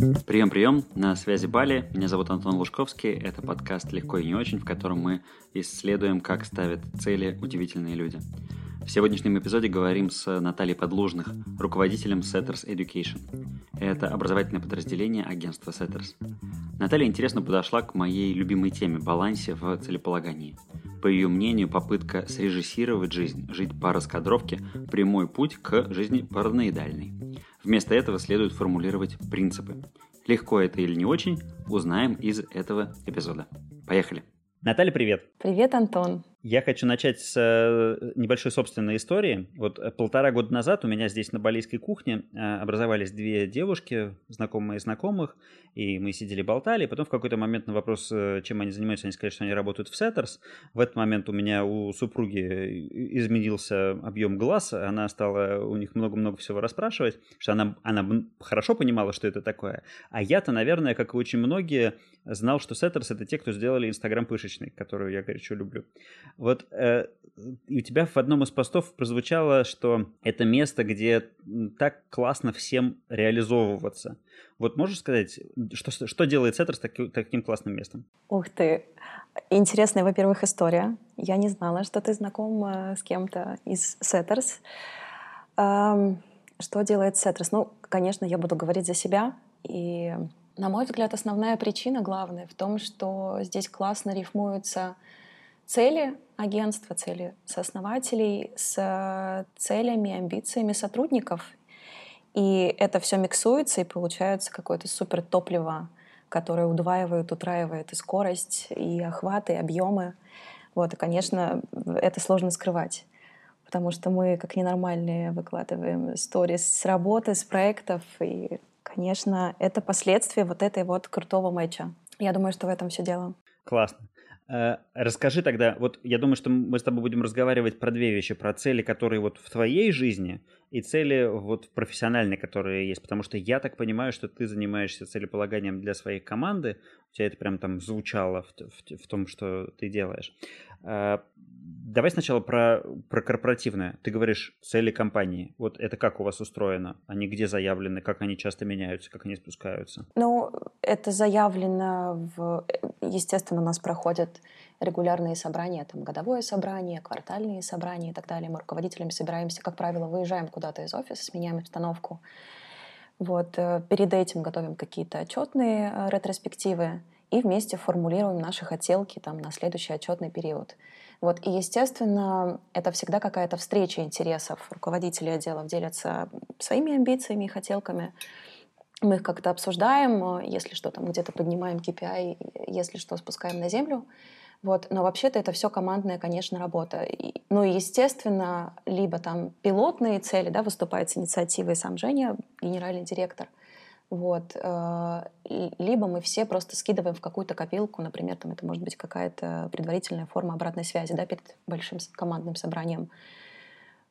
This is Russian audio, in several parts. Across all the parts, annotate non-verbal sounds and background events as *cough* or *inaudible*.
Прием-прием, на связи Бали. Меня зовут Антон Лужковский. Это подкаст «Легко и не очень», в котором мы исследуем, как ставят цели удивительные люди. В сегодняшнем эпизоде говорим с Натальей Подлужных, руководителем Setters Education. Это образовательное подразделение агентства Setters. Наталья интересно подошла к моей любимой теме – балансе в целеполагании. По ее мнению, попытка срежиссировать жизнь, жить по раскадровке – прямой путь к жизни параноидальной. Вместо этого следует формулировать принципы. Легко это или не очень, узнаем из этого эпизода. Поехали! Наталья, привет! Привет, Антон! Я хочу начать с э, небольшой собственной истории. Вот э, полтора года назад у меня здесь на балийской кухне э, образовались две девушки, знакомые знакомых, и мы сидели болтали. Потом в какой-то момент на вопрос, чем они занимаются, они сказали, что они работают в Setters. В этот момент у меня у супруги изменился объем глаз, она стала у них много-много всего расспрашивать, что она, она хорошо понимала, что это такое. А я-то, наверное, как и очень многие, знал, что Setters — это те, кто сделали Инстаграм пышечной, которую я горячо люблю. Вот э, у тебя в одном из постов прозвучало, что это место, где так классно всем реализовываться. Вот можешь сказать, что, что делает Setters таки, таким классным местом? Ух ты! Интересная, во-первых, история. Я не знала, что ты знаком с кем-то из Setters. Что делает Сеттерс? Ну, конечно, я буду говорить за себя. И, на мой взгляд, основная причина, главная, в том, что здесь классно рифмуются цели агентства, цели сооснователей с целями, амбициями сотрудников. И это все миксуется, и получается какое-то супер топливо, которое удваивает, утраивает и скорость, и охват, и объемы. Вот, и, конечно, это сложно скрывать потому что мы, как ненормальные, выкладываем сторис с работы, с проектов, и, конечно, это последствия вот этой вот крутого матча. Я думаю, что в этом все дело. Классно. Э, расскажи тогда, вот я думаю, что мы с тобой будем разговаривать про две вещи, про цели, которые вот в твоей жизни, и цели вот профессиональные, которые есть, потому что я так понимаю, что ты занимаешься целеполаганием для своей команды, у тебя это прям там звучало в, в, в том, что ты делаешь. А, давай сначала про, про корпоративное. Ты говоришь цели компании. Вот это как у вас устроено? Они где заявлены? Как они часто меняются? Как они спускаются? Ну, это заявлено в... Естественно, у нас проходят регулярные собрания, там годовое собрание, квартальные собрания и так далее. Мы руководителями собираемся, как правило, выезжаем куда-то из офиса, сменяем обстановку. Вот, э, перед этим готовим какие-то отчетные э, ретроспективы и вместе формулируем наши хотелки там, на следующий отчетный период. Вот, и, естественно, это всегда какая-то встреча интересов. Руководители отделов делятся своими амбициями и хотелками. Мы их как-то обсуждаем, э, если что, там где-то поднимаем KPI, если что, спускаем на землю. Вот. Но вообще-то это все командная, конечно, работа. И, ну и, естественно, либо там пилотные цели, да, выступает с инициативой сам Женя, генеральный директор, вот. Э, либо мы все просто скидываем в какую-то копилку, например, там это может быть какая-то предварительная форма обратной связи да, перед большим командным собранием.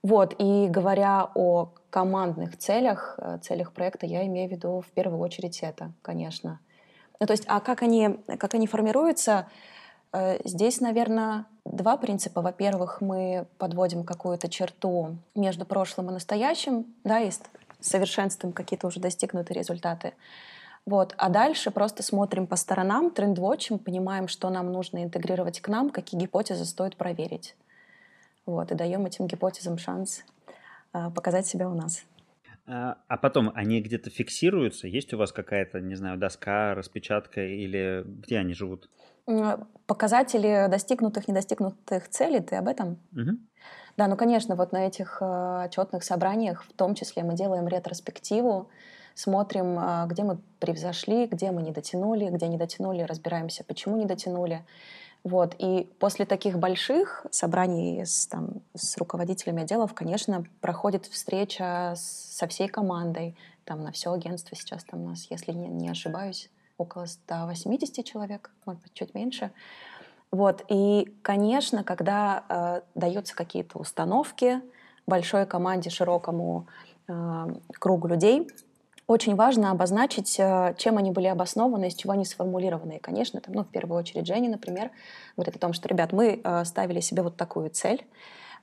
Вот, и говоря о командных целях, э, целях проекта, я имею в виду в первую очередь это, конечно. Ну, то есть, а как они, как они формируются, здесь, наверное, два принципа. Во-первых, мы подводим какую-то черту между прошлым и настоящим, да, и совершенствуем какие-то уже достигнутые результаты. Вот. А дальше просто смотрим по сторонам, трендвотчем, понимаем, что нам нужно интегрировать к нам, какие гипотезы стоит проверить. Вот. И даем этим гипотезам шанс э, показать себя у нас. А, а потом они где-то фиксируются? Есть у вас какая-то, не знаю, доска, распечатка или где они живут? Показатели достигнутых, недостигнутых целей, ты об этом? Угу. Да, ну, конечно, вот на этих э, отчетных собраниях, в том числе мы делаем ретроспективу, смотрим, э, где мы превзошли, где мы не дотянули, где не дотянули, разбираемся, почему не дотянули. Вот. И после таких больших собраний с, там, с руководителями отделов, конечно, проходит встреча со всей командой. Там на все агентство сейчас там у нас, если не, не ошибаюсь, около 180 человек, может быть, чуть меньше. Вот. И, конечно, когда э, даются какие-то установки большой команде, широкому э, кругу людей, очень важно обозначить, э, чем они были обоснованы, из чего они сформулированы. И, конечно, там, ну, в первую очередь Женя, например, говорит о том, что, ребят, мы э, ставили себе вот такую цель,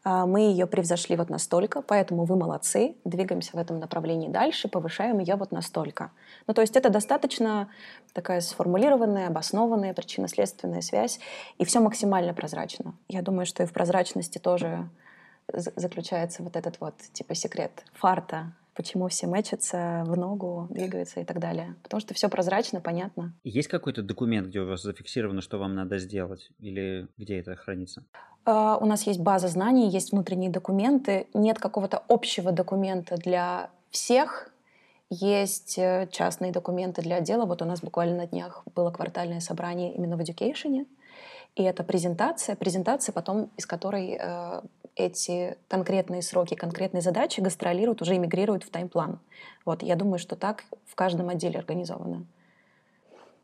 А, мы ее превзошли вот настолько, поэтому вы молодцы, двигаемся в этом направлении дальше, повышаем ее вот настолько. Ну, то есть это достаточно такая сформулированная, обоснованная причинно-следственная связь, и все максимально прозрачно. Я думаю, что и в прозрачности тоже заключается вот этот вот типа секрет фарта, почему все мэчатся в ногу, двигаются и так далее. Потому что все прозрачно, понятно. Есть какой-то документ, где у вас зафиксировано, что вам надо сделать? Или где это хранится? Uh, у нас есть база знаний, есть внутренние документы. Нет какого-то общего документа для всех. Есть э, частные документы для отдела. Вот у нас буквально на днях было квартальное собрание именно в Education. И это презентация, презентация потом, из которой э, эти конкретные сроки, конкретные задачи гастролируют, уже эмигрируют в таймплан. Вот, я думаю, что так в каждом отделе организовано.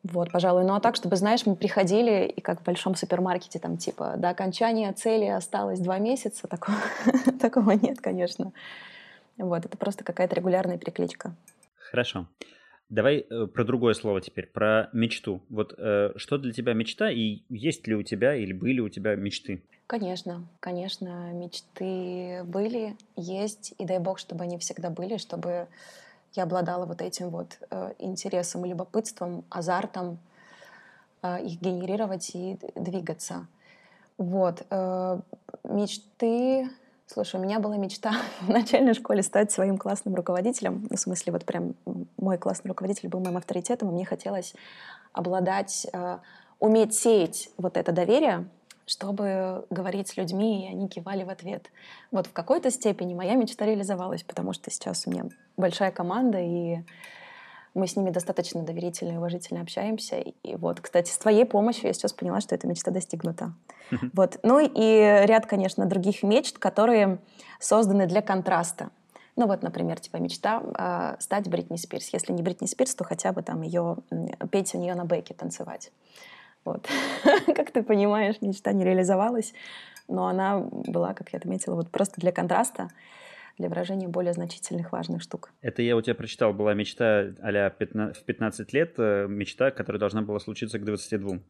Вот, пожалуй. Ну а так, чтобы, знаешь, мы приходили, и как в большом супермаркете, там, типа, до окончания цели осталось два месяца, такого, *laughs* такого нет, конечно. Вот, это просто какая-то регулярная перекличка. Хорошо. Давай э, про другое слово теперь, про мечту. Вот э, что для тебя мечта и есть ли у тебя или были у тебя мечты? Конечно, конечно, мечты были, есть, и дай бог, чтобы они всегда были, чтобы я обладала вот этим вот э, интересом, любопытством, азартом, э, их генерировать и двигаться. Вот. Э, мечты Слушай, у меня была мечта *laughs* в начальной школе стать своим классным руководителем. Ну, в смысле, вот прям мой классный руководитель был моим авторитетом, и мне хотелось обладать, э, уметь сеять вот это доверие, чтобы говорить с людьми, и они кивали в ответ. Вот в какой-то степени моя мечта реализовалась, потому что сейчас у меня большая команда, и мы с ними достаточно доверительно и уважительно общаемся. И вот, кстати, с твоей помощью я сейчас поняла, что эта мечта достигнута. Вот. Ну и ряд, конечно, других мечт, которые созданы для контраста. Ну вот, например, типа мечта э, стать Бритни Спирс. Если не Бритни Спирс, то хотя бы там ее петь у нее на бэке, танцевать. Вот. *laughs* как ты понимаешь, мечта не реализовалась, но она была, как я отметила, вот просто для контраста для выражения более значительных важных штук. Это я у тебя прочитал, была мечта а в 15 лет, э, мечта, которая должна была случиться к 22. *laughs*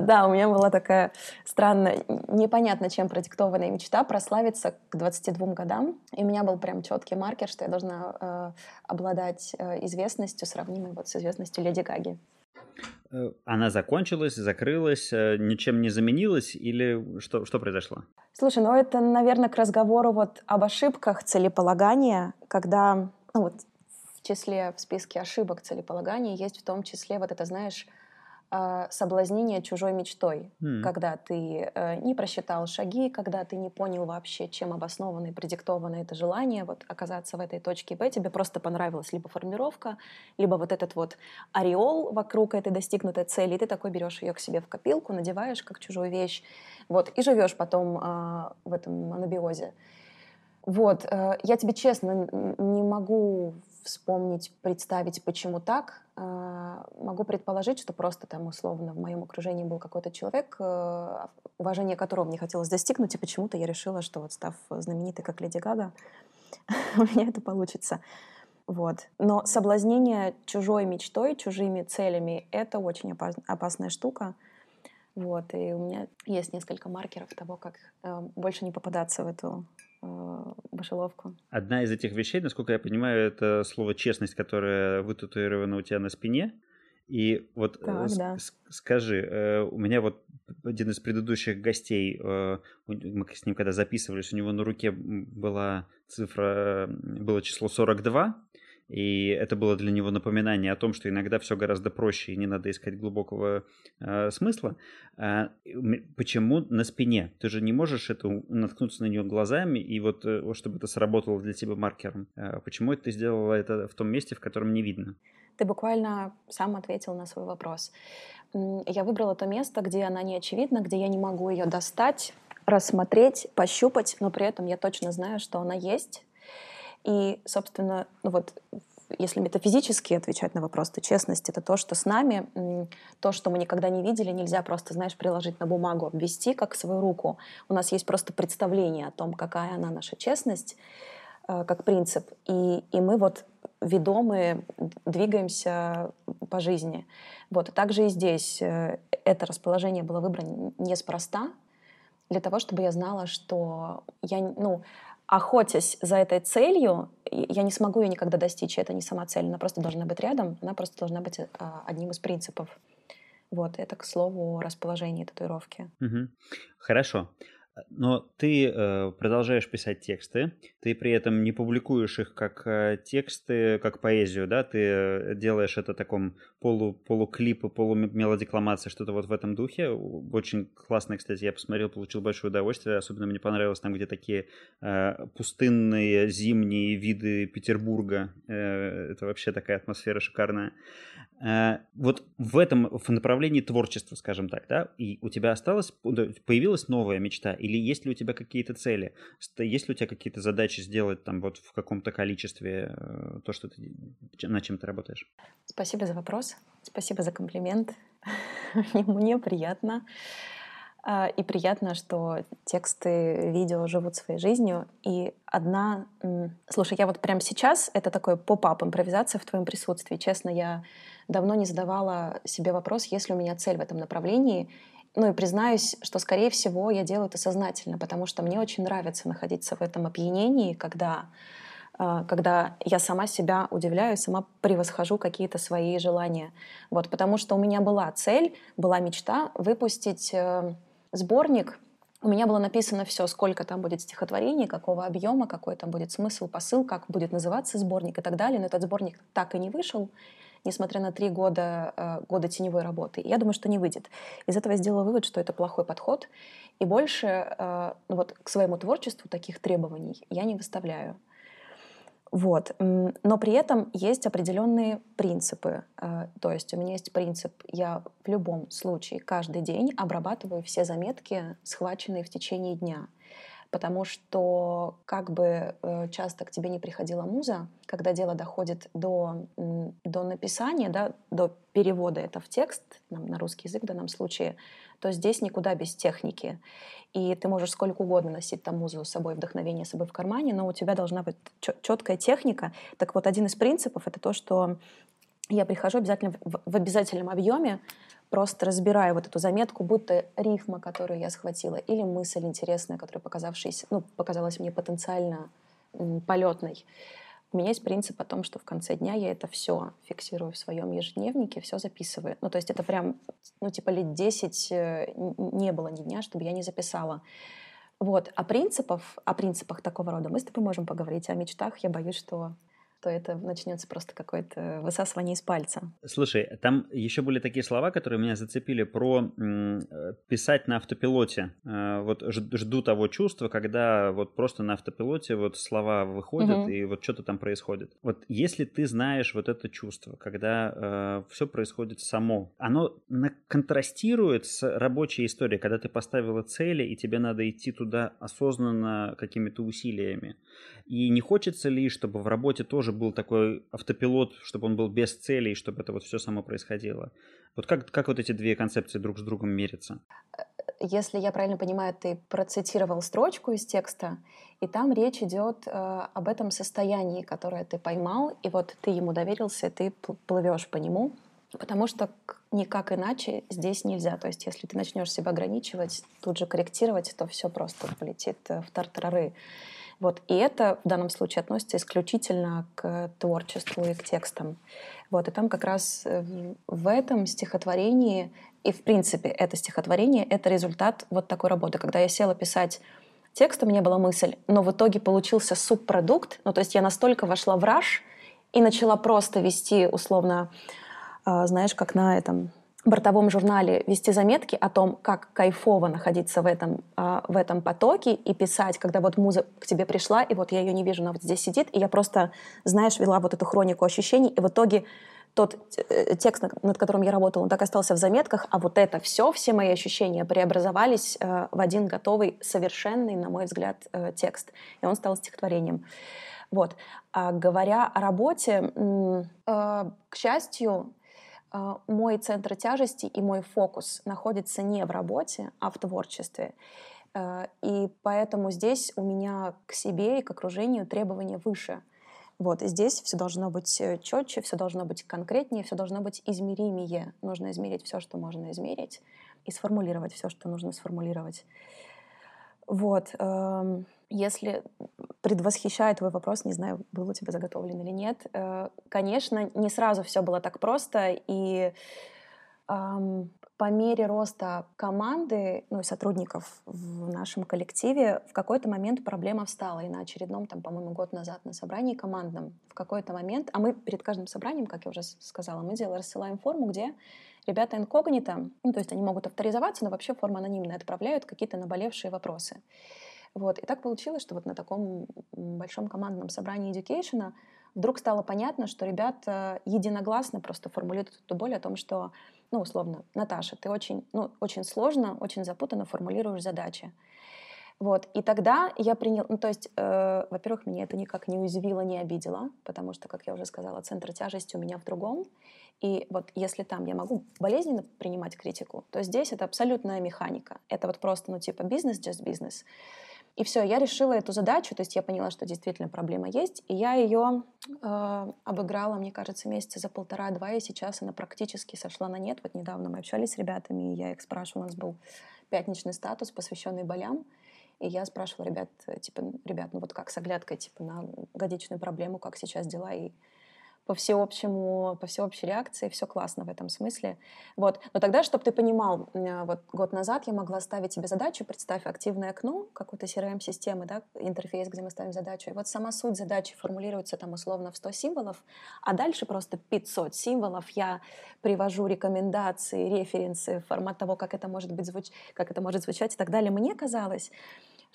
Да, у меня была такая странная, непонятно чем продиктованная мечта прославиться к 22 годам. И у меня был прям четкий маркер, что я должна э, обладать э, известностью, сравнимой вот с известностью Леди Гаги. Э, она закончилась, закрылась, э, ничем не заменилась или что, что произошло? Слушай, ну это, наверное, к разговору вот об ошибках целеполагания, когда ну вот, в числе, в списке ошибок целеполагания есть в том числе вот это, знаешь, соблазнение чужой мечтой, mm. когда ты э, не просчитал шаги, когда ты не понял вообще, чем обосновано и продиктовано это желание вот оказаться в этой точке Б, тебе просто понравилась либо формировка, либо вот этот вот ореол вокруг этой достигнутой цели, и ты такой берешь ее к себе в копилку, надеваешь как чужую вещь, вот, и живешь потом э, в этом анабиозе. Вот, э, я тебе честно не могу вспомнить, представить, почему так. Э, могу предположить, что просто там условно в моем окружении был какой-то человек, э, уважение которого мне хотелось достигнуть, и почему-то я решила, что вот став знаменитой, как Леди Гага, *laughs* у меня это получится. Вот. Но соблазнение чужой мечтой, чужими целями — это очень опасная штука. Вот. И у меня есть несколько маркеров того, как э, больше не попадаться в эту мышеловку. Одна из этих вещей, насколько я понимаю, это слово честность, которое вытатуировано у тебя на спине. И вот э, так, да. скажи, э, у меня вот один из предыдущих гостей, э, мы с ним когда записывались, у него на руке была цифра, было число 42, и это было для него напоминание о том, что иногда все гораздо проще, и не надо искать глубокого э, смысла. А, почему на спине? Ты же не можешь это наткнуться на нее глазами, и вот э, чтобы это сработало для тебя маркером. А почему ты сделала это в том месте, в котором не видно? Ты буквально сам ответил на свой вопрос. Я выбрала то место, где она не очевидна, где я не могу ее достать, рассмотреть, пощупать, но при этом я точно знаю, что она есть, и, собственно, ну вот если метафизически отвечать на вопрос, то честность — это то, что с нами, то, что мы никогда не видели, нельзя просто, знаешь, приложить на бумагу, обвести как свою руку. У нас есть просто представление о том, какая она наша честность, э, как принцип. И, и мы вот ведомы, двигаемся по жизни. Вот. Также и здесь э, это расположение было выбрано неспроста, для того, чтобы я знала, что я, ну, охотясь за этой целью, я не смогу ее никогда достичь. Это не сама цель, она просто должна быть рядом, она просто должна быть а, одним из принципов. Вот, это, к слову, о расположении татуировки. Угу. Хорошо. Но ты э, продолжаешь писать тексты, ты при этом не публикуешь их как э, тексты, как поэзию, да, ты делаешь это таком полу, полуклипы, полумелодикламации, что-то вот в этом духе. Очень классно, кстати, я посмотрел, получил большое удовольствие, особенно мне понравилось там, где такие э, пустынные зимние виды Петербурга, э, это вообще такая атмосфера шикарная. Вот в этом в направлении творчества, скажем так, да, и у тебя осталась, появилась новая мечта, или есть ли у тебя какие-то цели, есть ли у тебя какие-то задачи сделать там вот в каком-то количестве э, то, что ты, над чем ты работаешь? Спасибо за вопрос, спасибо за комплимент, *laughs* мне приятно. А, и приятно, что тексты видео живут своей жизнью. И одна... Слушай, я вот прямо сейчас, это такой поп-ап, импровизация в твоем присутствии. Честно, я давно не задавала себе вопрос, есть ли у меня цель в этом направлении. Ну и признаюсь, что, скорее всего, я делаю это сознательно, потому что мне очень нравится находиться в этом опьянении, когда а, когда я сама себя удивляю, сама превосхожу какие-то свои желания. Вот, потому что у меня была цель, была мечта выпустить э, сборник. У меня было написано все, сколько там будет стихотворений, какого объема, какой там будет смысл, посыл, как будет называться сборник и так далее. Но этот сборник так и не вышел, несмотря на три года, э, года теневой работы. Я думаю, что не выйдет. Из этого я сделала вывод, что это плохой подход. И больше э, ну вот, к своему творчеству таких требований я не выставляю. Вот. Но при этом есть определенные принципы. Э, то есть у меня есть принцип, я в любом случае каждый день обрабатываю все заметки, схваченные в течение дня. Потому что как бы э, часто к тебе не приходила муза, когда дело доходит до, до написания, да, до перевода это в текст, на русский язык в данном случае, то здесь никуда без техники. И ты можешь сколько угодно носить там музыку с собой, вдохновение с собой в кармане, но у тебя должна быть четкая техника. Так вот, один из принципов — это то, что я прихожу обязательно в, в обязательном объеме, просто разбираю вот эту заметку, будто рифма, которую я схватила, или мысль интересная, которая показавшаяся, ну, показалась мне потенциально полетной. У меня есть принцип о том, что в конце дня я это все фиксирую в своем ежедневнике, все записываю. Ну, то есть это прям, ну, типа лет 10 э, не было ни дня, чтобы я не записала. Вот. А принципов, о принципах такого рода мы с тобой можем поговорить. О мечтах я боюсь, что то это начнется просто какое-то высасывание из пальца. Слушай, там еще были такие слова, которые меня зацепили про э, писать на автопилоте. Э, вот жду того чувства, когда вот просто на автопилоте вот слова выходят угу. и вот что-то там происходит. Вот если ты знаешь вот это чувство, когда э, все происходит само, оно контрастирует с рабочей историей, когда ты поставила цели и тебе надо идти туда осознанно какими-то усилиями. И не хочется ли, чтобы в работе тоже был такой автопилот, чтобы он был без целей, чтобы это вот все само происходило? Вот как, как вот эти две концепции друг с другом мерятся? Если я правильно понимаю, ты процитировал строчку из текста, и там речь идет э, об этом состоянии, которое ты поймал, и вот ты ему доверился, ты плывешь по нему, потому что никак иначе здесь нельзя. То есть если ты начнешь себя ограничивать, тут же корректировать, то все просто полетит э, в тартарары. Вот. И это в данном случае относится исключительно к творчеству и к текстам. Вот. И там как раз э, в этом стихотворении, и в принципе это стихотворение, это результат вот такой работы. Когда я села писать текст, у меня была мысль, но в итоге получился субпродукт, ну то есть я настолько вошла в раж и начала просто вести условно, э, знаешь, как на этом бортовом журнале вести заметки о том, как кайфово находиться в этом, э, в этом потоке и писать, когда вот муза к тебе пришла, и вот я ее не вижу, она вот здесь сидит, и я просто, знаешь, вела вот эту хронику ощущений, и в итоге тот э, текст, над которым я работала, он так остался в заметках, а вот это все, все мои ощущения преобразовались э, в один готовый, совершенный, на мой взгляд, э, текст. И он стал стихотворением. Вот. А говоря о работе, э, к счастью, мой центр тяжести и мой фокус находится не в работе, а в творчестве. А, и поэтому здесь у меня к себе и к окружению требования выше. Вот, и здесь все должно быть э, четче, все должно быть конкретнее, все должно быть измеримее. Нужно измерить все, что можно измерить, и сформулировать все, что нужно сформулировать. Вот. Если предвосхищает твой вопрос, не знаю, был у тебя заготовлен или нет, э, конечно, не сразу все было так просто, и по мере роста команды, ну и сотрудников в нашем коллективе, в какой-то момент проблема встала. И на очередном, там, по-моему, год назад на собрании командном, в какой-то момент, а мы перед каждым собранием, как я уже сказала, мы делаем, рассылаем форму, где ребята инкогнито, ну, то есть они могут авторизоваться, но вообще форма анонимная, отправляют какие-то наболевшие вопросы. Вот. И так получилось, что вот на таком большом командном собрании Education вдруг стало понятно, что ребята единогласно просто формулируют эту боль о том, что ну, условно, Наташа, ты очень, ну, очень сложно, очень запутанно формулируешь задачи. Вот. И тогда я принял, ну, то есть, э, во-первых, меня это никак не уязвило, не обидело, потому что, как я уже сказала, центр тяжести у меня в другом. И вот если там я могу болезненно принимать критику, то здесь это абсолютная механика. Это вот просто, ну, типа бизнес, just business. И все, я решила эту задачу, то есть я поняла, что действительно проблема есть, и я ее э, обыграла, мне кажется, месяца за полтора-два, и сейчас она практически сошла на нет. Вот недавно мы общались с ребятами, и я их спрашивала, у нас был пятничный статус, посвященный болям, и я спрашивала ребят, типа, ребят, ну вот как с оглядкой, типа, на годичную проблему, как сейчас дела, и по всеобщему, по всеобщей реакции, все классно в этом смысле. Вот. Но тогда, чтобы ты понимал, вот год назад я могла ставить себе задачу, представь активное окно какой-то CRM-системы, да, интерфейс, где мы ставим задачу, и вот сама суть задачи формулируется там условно в 100 символов, а дальше просто 500 символов я привожу рекомендации, референсы, формат того, как это может быть звуч... как это может звучать и так далее. Мне казалось,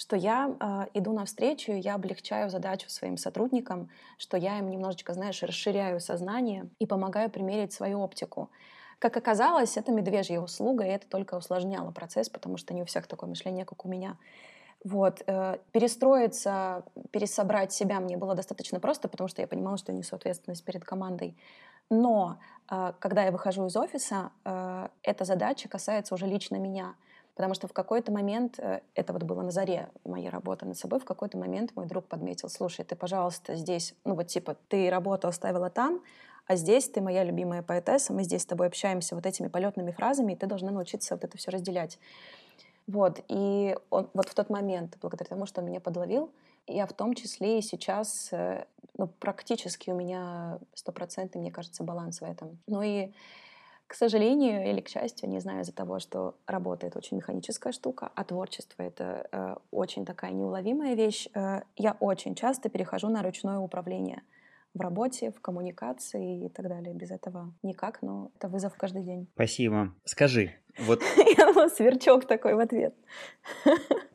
что я э, иду навстречу, я облегчаю задачу своим сотрудникам, что я им немножечко, знаешь, расширяю сознание и помогаю примерить свою оптику. Как оказалось, это медвежья услуга, и это только усложняло процесс, потому что не у всех такое мышление, как у меня. Вот. Э, перестроиться, пересобрать себя мне было достаточно просто, потому что я понимала, что я несу ответственность перед командой. Но э, когда я выхожу из офиса, э, эта задача касается уже лично меня — Потому что в какой-то момент, э, это вот было на заре моей работы над собой, в какой-то момент мой друг подметил, слушай, ты, пожалуйста, здесь, ну вот типа, ты работу оставила там, а здесь ты моя любимая поэтесса, мы здесь с тобой общаемся вот этими полетными фразами, и ты должна научиться вот это все разделять. Вот, и он, вот в тот момент, благодаря тому, что он меня подловил, я в том числе и сейчас, э, ну, практически у меня стопроцентный, мне кажется, баланс в этом. Ну и к сожалению или к счастью, не знаю, из-за того, что работает очень механическая штука, а творчество — это э, очень такая неуловимая вещь, э, я очень часто перехожу на ручное управление в работе, в коммуникации и так далее. Без этого никак, но это вызов каждый день. Спасибо. Скажи, вот... *laughs* Сверчок такой в ответ. *laughs*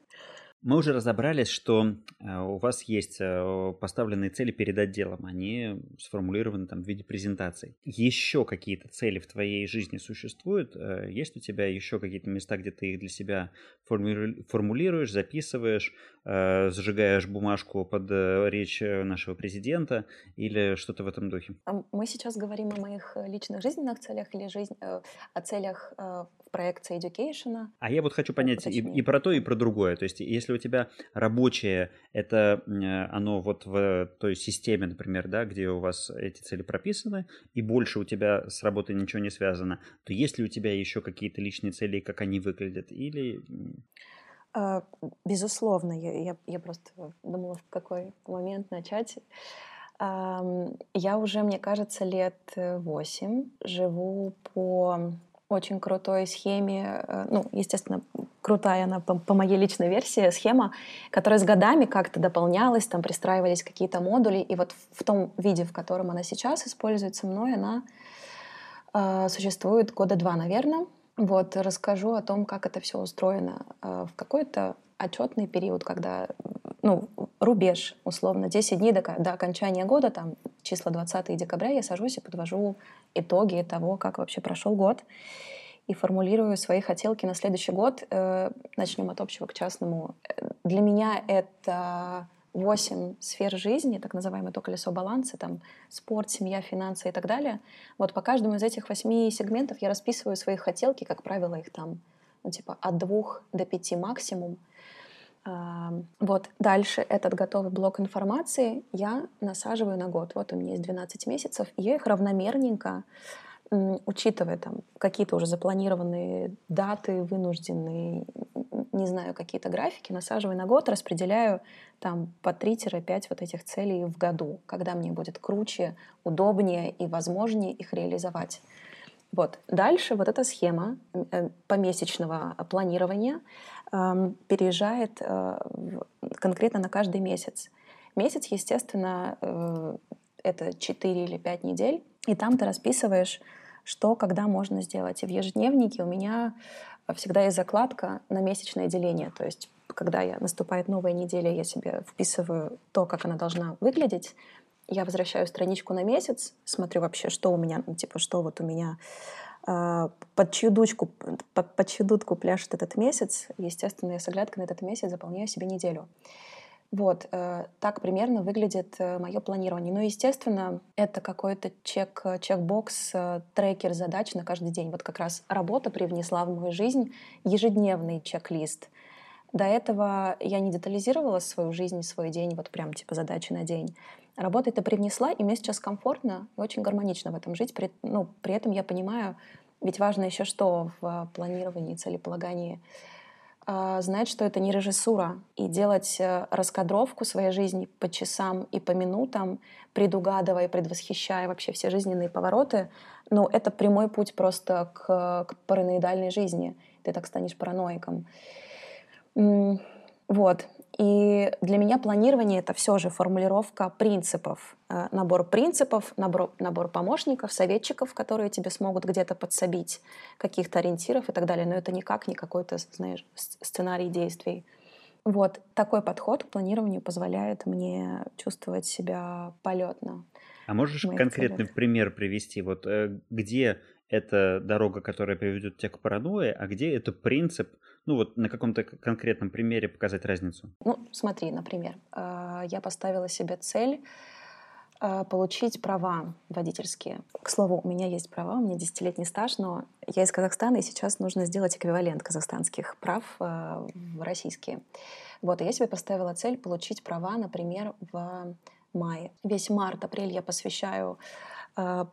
Мы уже разобрались, что э, у вас есть э, поставленные цели перед отделом, они сформулированы там в виде презентаций. Еще какие-то цели в твоей жизни существуют? Э, есть у тебя еще какие-то места, где ты их для себя формулируешь, записываешь, сжигаешь бумажку под речь нашего президента или что-то в этом духе? Мы сейчас говорим о моих личных жизненных целях или жизнь, о целях в проекции Education. А я вот хочу понять и, и про то, и про другое. То есть если у тебя рабочее, это оно вот в той системе, например, да, где у вас эти цели прописаны, и больше у тебя с работой ничего не связано, то есть ли у тебя еще какие-то личные цели, как они выглядят, или... А, безусловно, я, я, я просто думала, в какой момент начать. Я уже, мне кажется, лет восемь живу по очень крутой схеме, э, ну, естественно, крутая она по, по моей личной версии, схема, которая с годами как-то дополнялась, там пристраивались какие-то модули, и вот в том виде, в котором она сейчас используется мной, она э, существует года два, наверное. Вот, расскажу о том, как это все устроено. Э, в какой-то отчетный период, когда, ну, рубеж, условно, 10 дней до, до окончания года, там, числа 20 декабря, я сажусь и подвожу итоги того, как вообще прошел год, и формулирую свои хотелки на следующий год. Э, начнем от общего к частному. Для меня это восемь сфер жизни, так называемое то колесо баланса, там спорт, семья, финансы и так далее. Вот по каждому из этих восьми сегментов я расписываю свои хотелки, как правило, их там ну, типа от двух до пяти максимум. Вот дальше этот готовый блок информации я насаживаю на год. Вот у меня есть 12 месяцев, и я их равномерненько, учитывая там какие-то уже запланированные даты, вынужденные не знаю какие-то графики, насаживаю на год, распределяю там по 3-5 вот этих целей в году, когда мне будет круче, удобнее и возможнее их реализовать. Вот. Дальше вот эта схема э, помесячного планирования э, переезжает э, конкретно на каждый месяц. Месяц, естественно, э, это 4 или 5 недель, и там ты расписываешь, что, когда можно сделать. И в ежедневнике у меня всегда есть закладка на месячное деление, то есть когда я, наступает новая неделя, я себе вписываю то, как она должна выглядеть, я возвращаю страничку на месяц, смотрю вообще, что у меня, ну, типа, что вот у меня э, под чью дудку, под, под чью дудку пляшет этот месяц. Естественно, я с оглядкой на этот месяц заполняю себе неделю. Вот, э, так примерно выглядит э, мое планирование. Ну, естественно, это какой-то чек, чекбокс, э, трекер задач на каждый день. Вот как раз работа привнесла в мою жизнь ежедневный чек-лист. До этого я не детализировала свою жизнь, свой день, вот прям типа задачи на день. Работа это привнесла, и мне сейчас комфортно и очень гармонично в этом жить. При, ну, при этом я понимаю, ведь важно еще что в планировании, целеполагании — а, знать, что это не режиссура, и делать э, раскадровку своей жизни по часам и по минутам, предугадывая, предвосхищая вообще все жизненные повороты, ну, это прямой путь просто к, к параноидальной жизни. Ты так станешь параноиком. Вот. И для меня планирование — это все же формулировка принципов. Э, набор принципов, набор, набор помощников, советчиков, которые тебе смогут где-то подсобить, каких-то ориентиров и так далее. Но это никак не какой-то, знаешь, сценарий действий. Вот такой подход к планированию позволяет мне чувствовать себя полетно. А можешь конкретный целях. пример привести? Вот э, где это дорога, которая приведет тебя к паранойи, а где это принцип, ну вот на каком-то конкретном примере показать разницу? Ну, смотри, например, а, я поставила себе цель а, получить права водительские. К слову, у меня есть права, у меня десятилетний стаж, но я из Казахстана, и сейчас нужно сделать эквивалент казахстанских прав а, в российские. Вот, и я себе поставила цель получить права, например, в мае. Весь март-апрель я посвящаю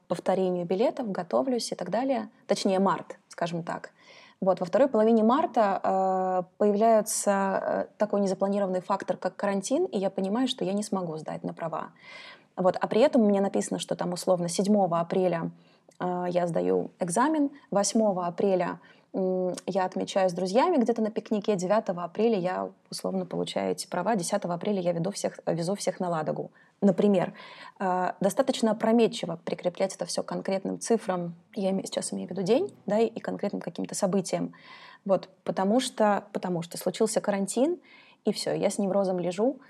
повторению билетов, готовлюсь и так далее. Точнее, март, скажем так. Вот, во второй половине марта э, появляется э, такой незапланированный фактор, как карантин, и я понимаю, что я не смогу сдать на права. Вот, а при этом меня написано, что там условно 7 апреля э, я сдаю экзамен, 8 апреля э, я отмечаю с друзьями где-то на пикнике, 9 апреля я условно получаю эти права, 10 апреля я веду всех, везу всех на Ладогу. Например, а, достаточно опрометчиво прикреплять это все конкретным цифрам, я сейчас имею в виду день, да, и конкретным каким-то событиям. Вот, потому что, потому что случился карантин, и все, я с неврозом лежу,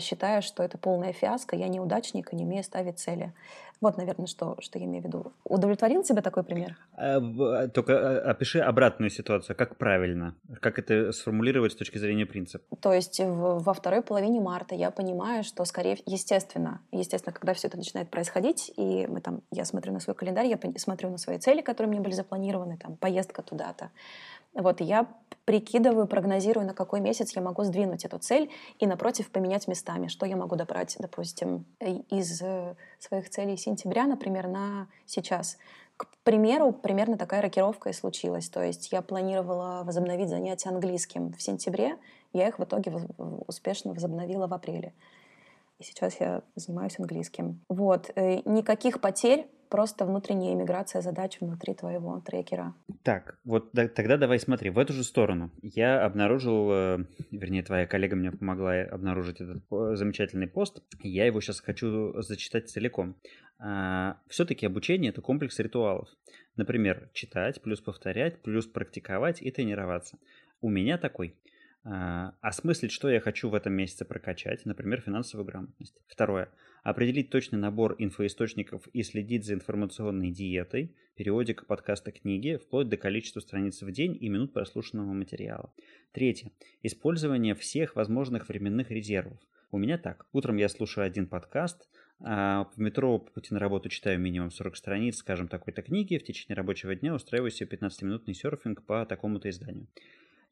считая, что это полная фиаско, я неудачник и не умею ставить цели. Вот, наверное, что, что я имею в виду. Удовлетворил тебя такой пример? А, а, только опиши обратную ситуацию. Как правильно? Как это сформулировать с точки зрения принципа? То есть в, во второй половине марта я понимаю, что скорее, естественно, естественно, когда все это начинает происходить, и мы там, я смотрю на свой календарь, я смотрю на свои цели, которые мне были запланированы, там, поездка туда-то, вот, я прикидываю, прогнозирую, на какой месяц я могу сдвинуть эту цель и, напротив, поменять местами. Что я могу добрать, допустим, из э, своих целей сентября, например, на сейчас. К примеру, примерно такая рокировка и случилась. То есть я планировала возобновить занятия английским в сентябре, я их в итоге успешно возобновила в апреле. И сейчас я занимаюсь английским. Вот. Э, никаких потерь просто внутренняя иммиграция задач внутри твоего трекера. Так, вот да, тогда давай смотри, в эту же сторону. Я обнаружил, э, вернее, твоя коллега мне помогла обнаружить этот замечательный пост. Я его сейчас хочу зачитать целиком. А, Все-таки обучение — это комплекс ритуалов. Например, читать, плюс повторять, плюс практиковать и тренироваться. У меня такой — а, осмыслить, что я хочу в этом месяце прокачать, например, финансовую грамотность. Второе. Определить точный набор инфоисточников и следить за информационной диетой, периодика подкаста книги, вплоть до количества страниц в день и минут прослушанного материала. Третье. Использование всех возможных временных резервов. У меня так. Утром я слушаю один подкаст, а в метро по пути на работу читаю минимум 40 страниц, скажем, такой-то книги, в течение рабочего дня устраиваю себе 15-минутный серфинг по такому-то изданию.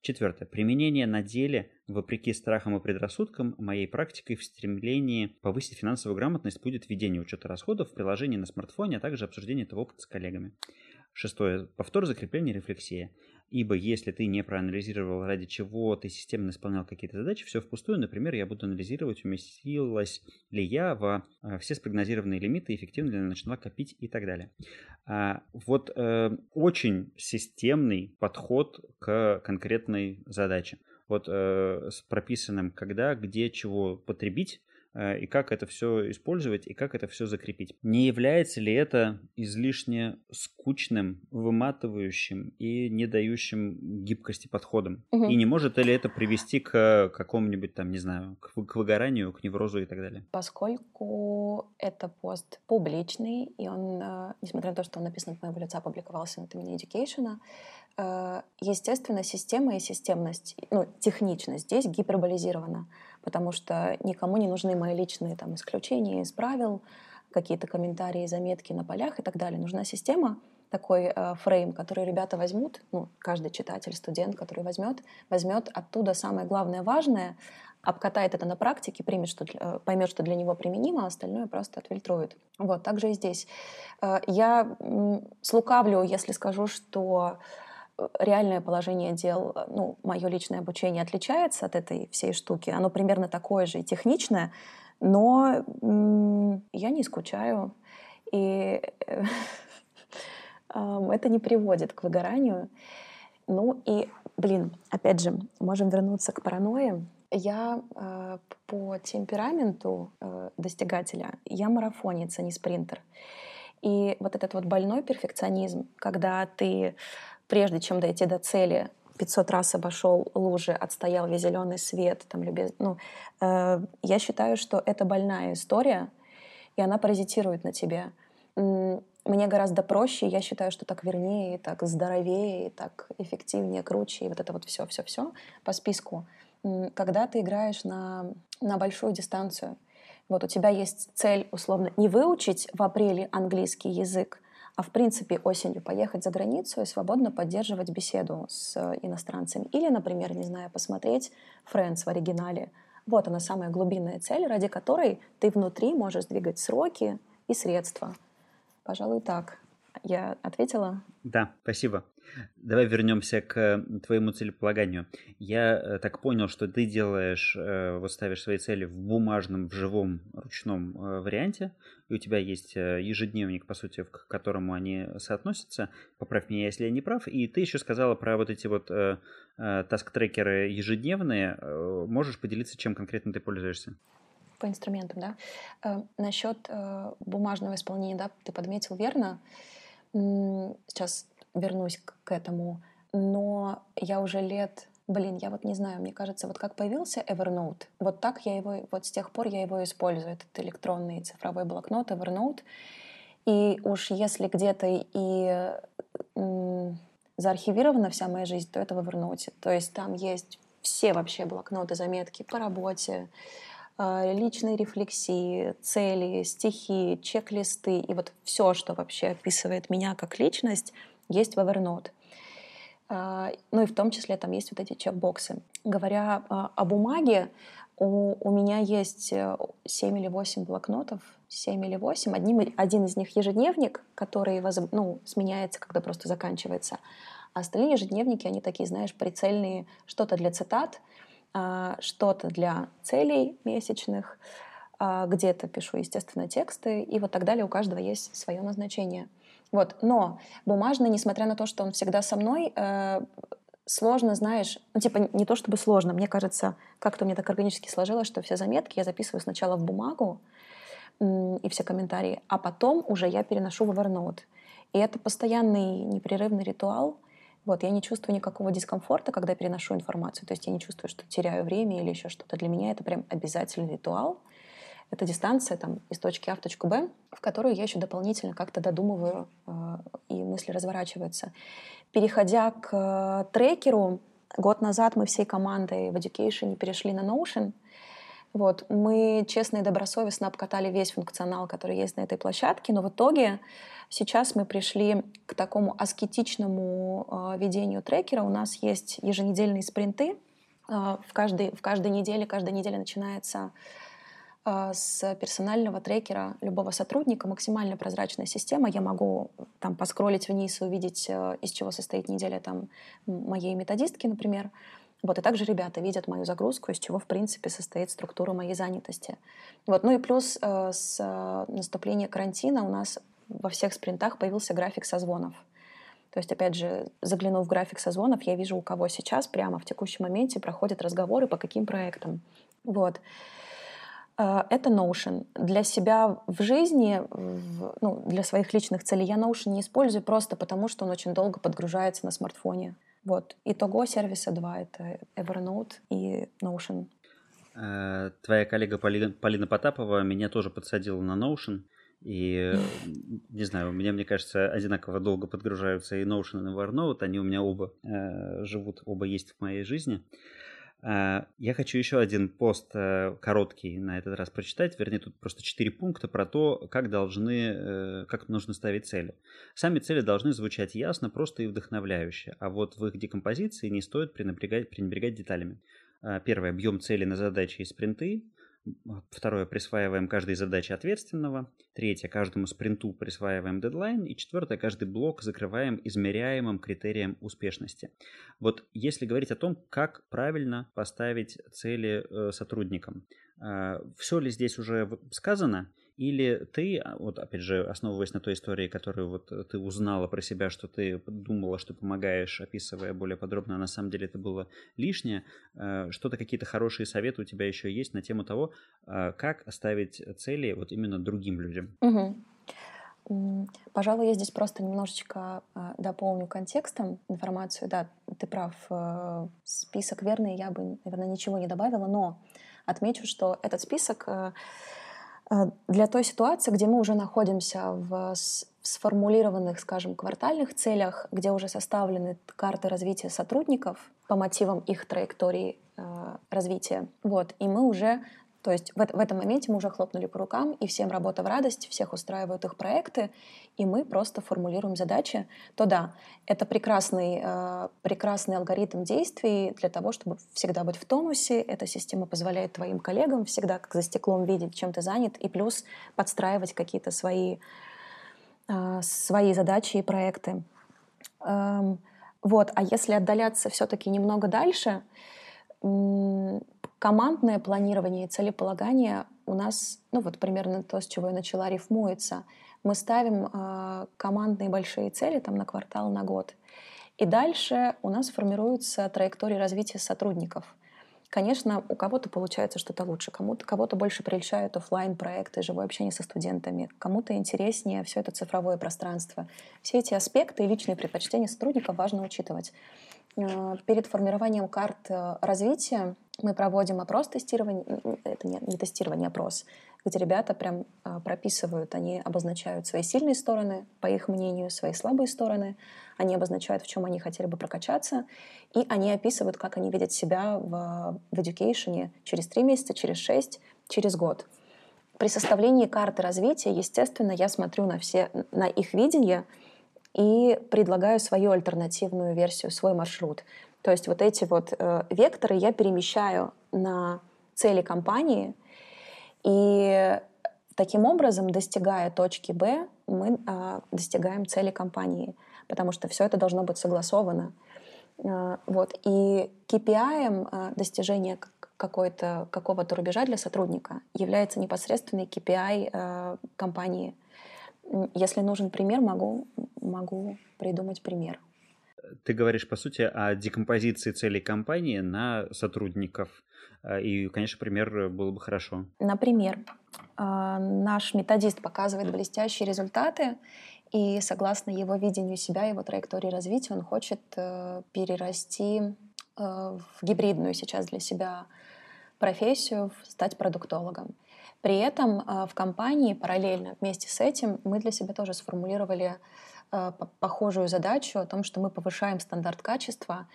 Четвертое. Применение на деле, вопреки страхам и предрассудкам, моей практикой в стремлении повысить финансовую грамотность будет введение учета расходов в приложении на смартфоне, а также обсуждение этого опыта с коллегами. Шестое. Повтор закрепления рефлексия. Ибо если ты не проанализировал, ради чего ты системно исполнял какие-то задачи, все впустую. Например, я буду анализировать, уместилась ли я во э, все спрогнозированные лимиты, эффективно ли она начала копить и так далее. А, вот э, очень системный подход к конкретной задаче. Вот э, с прописанным, когда, где, чего потребить, и как это все использовать, и как это все закрепить. Не является ли это излишне скучным, выматывающим и не дающим гибкости подходом? Угу. И не может ли это привести к какому-нибудь там, не знаю, к, к выгоранию, к неврозу и так далее? Поскольку это пост публичный, и он, э, несмотря на то, что он написан от моего лица, опубликовался на имени Education, э, естественно, система и системность, ну, техничность здесь гиперболизирована потому что никому не нужны мои личные там, исключения из правил, какие-то комментарии, заметки на полях и так далее. Нужна система, такой э, фрейм, который ребята возьмут, ну, каждый читатель, студент, который возьмет, возьмет оттуда самое главное важное, обкатает это на практике, примет, что, э, поймет, что для него применимо, а остальное просто отфильтрует. Вот, так же и здесь. Э, я слукавлю, если скажу, что реальное положение дел, э, ну, мое личное обучение отличается от этой всей штуки. Оно примерно такое же и техничное, но я не скучаю. И *laughs* это не приводит к выгоранию. Ну и, блин, опять же, можем вернуться к паранойи. Я э, по темпераменту э, достигателя, я марафонец, а не спринтер. И вот этот вот больной перфекционизм, когда ты прежде чем дойти до цели, 500 раз обошел лужи, отстоял весь зеленый свет, там, любез... ну, э, я считаю, что это больная история, и она паразитирует на тебе. Мне гораздо проще, я считаю, что так вернее, так здоровее, так эффективнее, круче, и вот это вот все-все-все по списку. Когда ты играешь на, на большую дистанцию, вот у тебя есть цель, условно, не выучить в апреле английский язык, а в принципе осенью поехать за границу и свободно поддерживать беседу с иностранцами. Или, например, не знаю, посмотреть Friends в оригинале. Вот она самая глубинная цель, ради которой ты внутри можешь двигать сроки и средства. Пожалуй, так. Я ответила? Да, спасибо. Давай вернемся к твоему целеполаганию. Я э, так понял, что ты делаешь, э, вот ставишь свои цели в бумажном, в живом, ручном э, варианте, и у тебя есть ежедневник, по сути, к которому они соотносятся. Поправь меня, если я не прав. И ты еще сказала про вот эти вот таск-трекеры ежедневные. Можешь поделиться, чем конкретно ты пользуешься? По инструментам, да. Насчет бумажного исполнения, да, ты подметил верно. Сейчас вернусь к этому. Но я уже лет Блин, я вот не знаю, мне кажется, вот как появился Evernote, вот так я его, вот с тех пор я его использую, этот электронный цифровой блокнот Evernote. И уж если где-то и м, заархивирована вся моя жизнь, то это в Evernote. То есть там есть все вообще блокноты, заметки по работе, а, личные рефлексии, цели, стихи, чек-листы и вот все, что вообще описывает меня как личность, есть в Evernote. А, ну и в том числе там есть вот эти чекбоксы. Говоря а, о бумаге, у, у меня есть 7 э, или 8 блокнотов, 7 или 8. Одним, один из них ежедневник, который воз, ну, сменяется, когда просто заканчивается. А остальные ежедневники, они такие, знаешь, прицельные, что-то для цитат, а, что-то для целей месячных, где-то пишу, естественно, тексты, и вот так далее. У каждого есть свое назначение. Вот. Но бумажный, несмотря на то, что он всегда со мной, э, сложно, знаешь, ну, типа, не то чтобы сложно, мне кажется, как-то мне так органически сложилось, что все заметки я записываю сначала в бумагу и все комментарии, а потом уже я переношу в Evernote. И это постоянный непрерывный ритуал, вот, я не чувствую никакого дискомфорта, когда переношу информацию. То есть я не чувствую, что теряю время или еще что-то. Для меня это прям обязательный ритуал. Это дистанция там, из точки А в точку Б, в которую я еще дополнительно как-то додумываю, э, и мысли разворачиваются. Переходя к э, трекеру, год назад мы всей командой в Education перешли на Notion. Вот, мы честно и добросовестно обкатали весь функционал, который есть на этой площадке, но в итоге Сейчас мы пришли к такому аскетичному э, ведению трекера. У нас есть еженедельные спринты. Э, в, каждой, в каждой неделе, каждая неделя начинается а, с персонального трекера любого сотрудника максимально прозрачная система. Я могу там поскролить вниз и увидеть, э, из чего состоит неделя там, моей методистки, например. Вот, и также ребята видят мою загрузку, из чего, в принципе, состоит структура моей занятости. Вот, ну и плюс э, с э, наступления карантина у нас во всех спринтах появился график созвонов. То есть, опять же, заглянув в график созвонов, я вижу, у кого сейчас прямо в текущем моменте проходят разговоры по каким проектам. Вот. А, это Notion. Для себя в жизни, в, ну, для своих личных целей я Notion не использую просто потому, что он очень долго подгружается на смартфоне. Вот. Итого сервиса два — это Evernote и Notion. Э, твоя коллега Полина, Потапова меня тоже подсадила на Notion. И, не знаю, у меня, мне кажется, одинаково долго подгружаются и Notion, и Evernote. Они у меня оба э, живут, оба есть в моей жизни. Э, я хочу еще один пост э, короткий на этот раз прочитать. Вернее, тут просто четыре пункта про то, как должны, э, как нужно ставить цели. Сами цели должны звучать ясно, просто и вдохновляюще. А вот в их декомпозиции не стоит пренебрегать, пренебрегать деталями. Первое. Объем цели на задачи и спринты. Второе, присваиваем каждой задаче ответственного. Третье, каждому спринту присваиваем дедлайн. И четвертое, каждый блок закрываем измеряемым критерием успешности. Вот если говорить о том, как правильно поставить цели э, сотрудникам, э, все ли здесь уже сказано? Или ты, а, вот опять же, основываясь на той истории, которую вот э, ты узнала про себя, что ты думала, что помогаешь, описывая более подробно, а на самом деле это было лишнее, э, что-то, какие-то хорошие советы у тебя еще есть на тему того, э, как оставить цели вот именно другим людям? Угу. Пожалуй, я здесь просто немножечко дополню контекстом информацию. Да, ты прав, список верный, я бы, наверное, ничего не добавила, но отмечу, что этот список для той ситуации, где мы уже находимся в сформулированных, скажем, квартальных целях, где уже составлены карты развития сотрудников по мотивам их траектории э, развития. Вот. И мы уже то есть в, в этом моменте мы уже хлопнули по рукам, и всем работа в радость, всех устраивают их проекты, и мы просто формулируем задачи, то да, это прекрасный, э, прекрасный алгоритм действий для того, чтобы всегда быть в тонусе. Эта система позволяет твоим коллегам всегда как за стеклом видеть, чем ты занят, и плюс подстраивать какие-то свои, э, свои задачи и проекты. Эм, вот, а если отдаляться все-таки немного дальше, командное планирование и целеполагание у нас, ну вот примерно то, с чего я начала, рифмуется. Мы ставим э, командные большие цели там на квартал, на год. И дальше у нас формируются траектории развития сотрудников. Конечно, у кого-то получается что-то лучше, кому-то кого-то больше прельщают офлайн проекты, живое общение со студентами, кому-то интереснее все это цифровое пространство. Все эти аспекты и личные предпочтения сотрудников важно учитывать. Э, перед формированием карт э, развития мы проводим опрос тестирования, это не, не тестирование, а опрос, где ребята прям э, прописывают, они обозначают свои сильные стороны, по их мнению, свои слабые стороны, они обозначают, в чем они хотели бы прокачаться, и они описывают, как они видят себя в, в education через три месяца, через шесть, через год. При составлении карты развития, естественно, я смотрю на все, на их видение — и предлагаю свою альтернативную версию, свой маршрут. То есть вот эти вот э, векторы я перемещаю на цели компании, и таким образом, достигая точки Б, мы э, достигаем цели компании, потому что все это должно быть согласовано. Э, вот. И KPI э, достижения какой-то, какого-то рубежа для сотрудника является непосредственный KPI э, компании. Если нужен пример, могу, могу придумать пример. Ты говоришь, по сути, о декомпозиции целей компании на сотрудников. А, и, конечно, пример был бы хорошо. Например, а, наш методист показывает блестящие результаты, и согласно его видению себя, его траектории развития, он хочет э, перерасти э, в гибридную сейчас для себя профессию, стать продуктологом. При этом в компании параллельно вместе с этим мы для себя тоже сформулировали похожую задачу о том, что мы повышаем стандарт качества,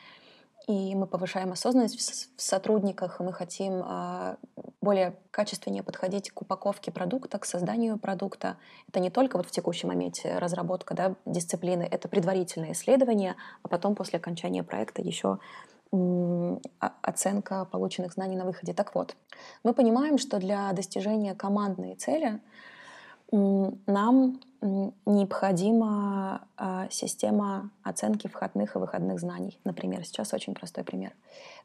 и мы повышаем осознанность в сотрудниках, и мы хотим а, более качественнее подходить к упаковке продукта, к созданию продукта. Это не только вот в текущем моменте разработка да, дисциплины, это предварительное исследование, а потом после окончания проекта еще оценка полученных знаний на выходе. Так вот, мы понимаем, что для достижения командной цели нам необходима а, система оценки входных и выходных знаний, например. Сейчас очень простой пример.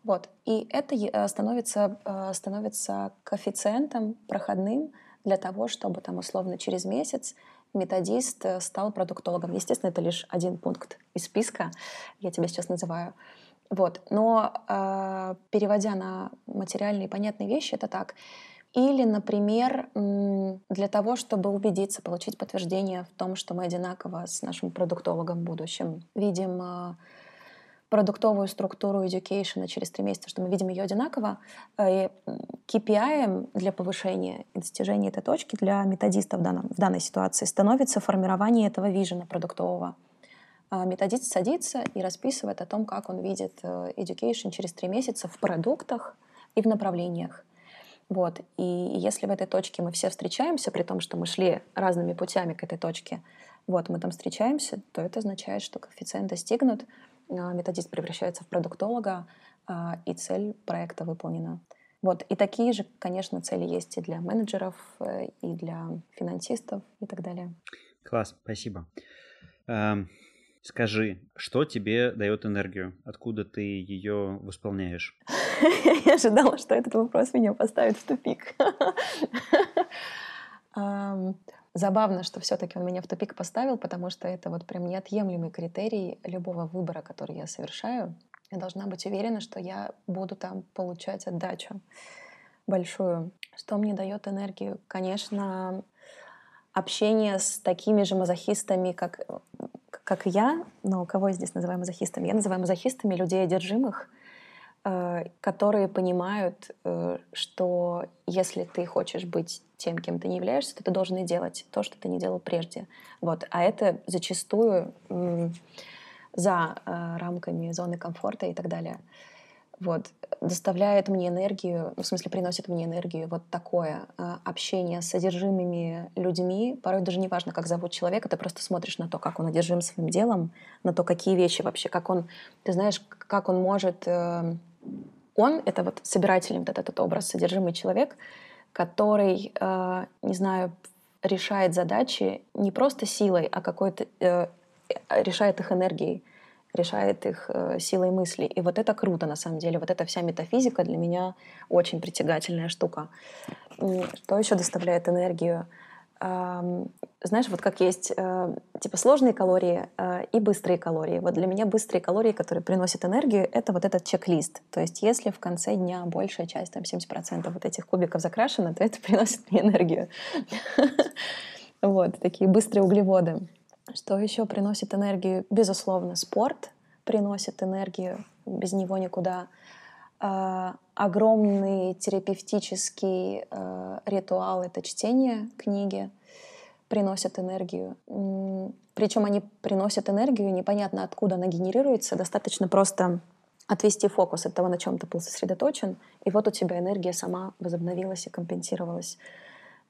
Вот. И это э, становится, э, становится коэффициентом проходным для того, чтобы там условно через месяц методист э, стал продуктологом. Естественно, это лишь один пункт из списка, я тебя сейчас называю. Вот. Но переводя на материальные понятные вещи, это так. Или, например, для того, чтобы убедиться, получить подтверждение в том, что мы одинаково с нашим продуктологом в будущем видим э, продуктовую структуру education через три месяца, что мы видим ее одинаково, э, KPI для повышения и достижения этой точки для методиста в, данном, в данной ситуации становится формирование этого вижена продуктового. А методист садится и расписывает о том, как он видит э, education через три месяца в продуктах и в направлениях. Вот. И если в этой точке мы все встречаемся, при том, что мы шли разными путями к этой точке, вот, мы там встречаемся, то это означает, что коэффициент достигнут, а, методист превращается в продуктолога, а, и цель проекта выполнена. Вот. И такие же, конечно, цели есть и для менеджеров, э, и для финансистов и так далее. Класс, спасибо. Эм, скажи, что тебе дает энергию? Откуда ты ее восполняешь? *laughs* Я ожидала, что этот вопрос меня поставит в тупик. *laughs* Забавно, что все-таки он меня в тупик поставил, потому что это вот прям неотъемлемый критерий любого выбора, который я совершаю. Я должна быть уверена, что я буду там получать отдачу большую. Что мне дает энергию? Конечно, общение с такими же мазохистами, как, как я. Но кого я здесь называю мазохистами? Я называю мазохистами людей одержимых, Э, которые понимают, э, что если ты хочешь быть тем, кем ты не являешься, то ты должен и делать то, что ты не делал прежде. Вот. А это зачастую за э, рамками зоны комфорта и так далее. Вот. Доставляет мне энергию, ну, в смысле приносит мне энергию вот такое общение с содержимыми людьми. Порой даже не важно, как зовут человека, ты просто смотришь на то, как он одержим своим делом, на то, какие вещи вообще, как он, ты знаешь, как он может он — это вот собирательный вот этот образ, содержимый человек, который, э, не знаю, решает задачи не просто силой, а какой-то э, решает их энергией, решает их э, силой мысли. И вот это круто, на самом деле. Вот эта вся метафизика для меня очень притягательная штука. Что еще доставляет энергию? знаешь, вот как есть э, типа сложные калории э, и быстрые калории. Вот для меня быстрые калории, которые приносят энергию, это вот этот чек-лист. То есть если в конце дня большая часть, там 70% вот этих кубиков закрашена, то это приносит мне энергию. *laughs* Вот, такие быстрые углеводы. Что еще приносит энергию? Безусловно, спорт приносит энергию, без него никуда. А, огромный терапевтический э, ритуал — это чтение книги, приносят энергию. Причем они приносят энергию, непонятно откуда она генерируется, достаточно просто отвести фокус от того, на чем ты был сосредоточен, и вот у тебя энергия сама возобновилась и компенсировалась,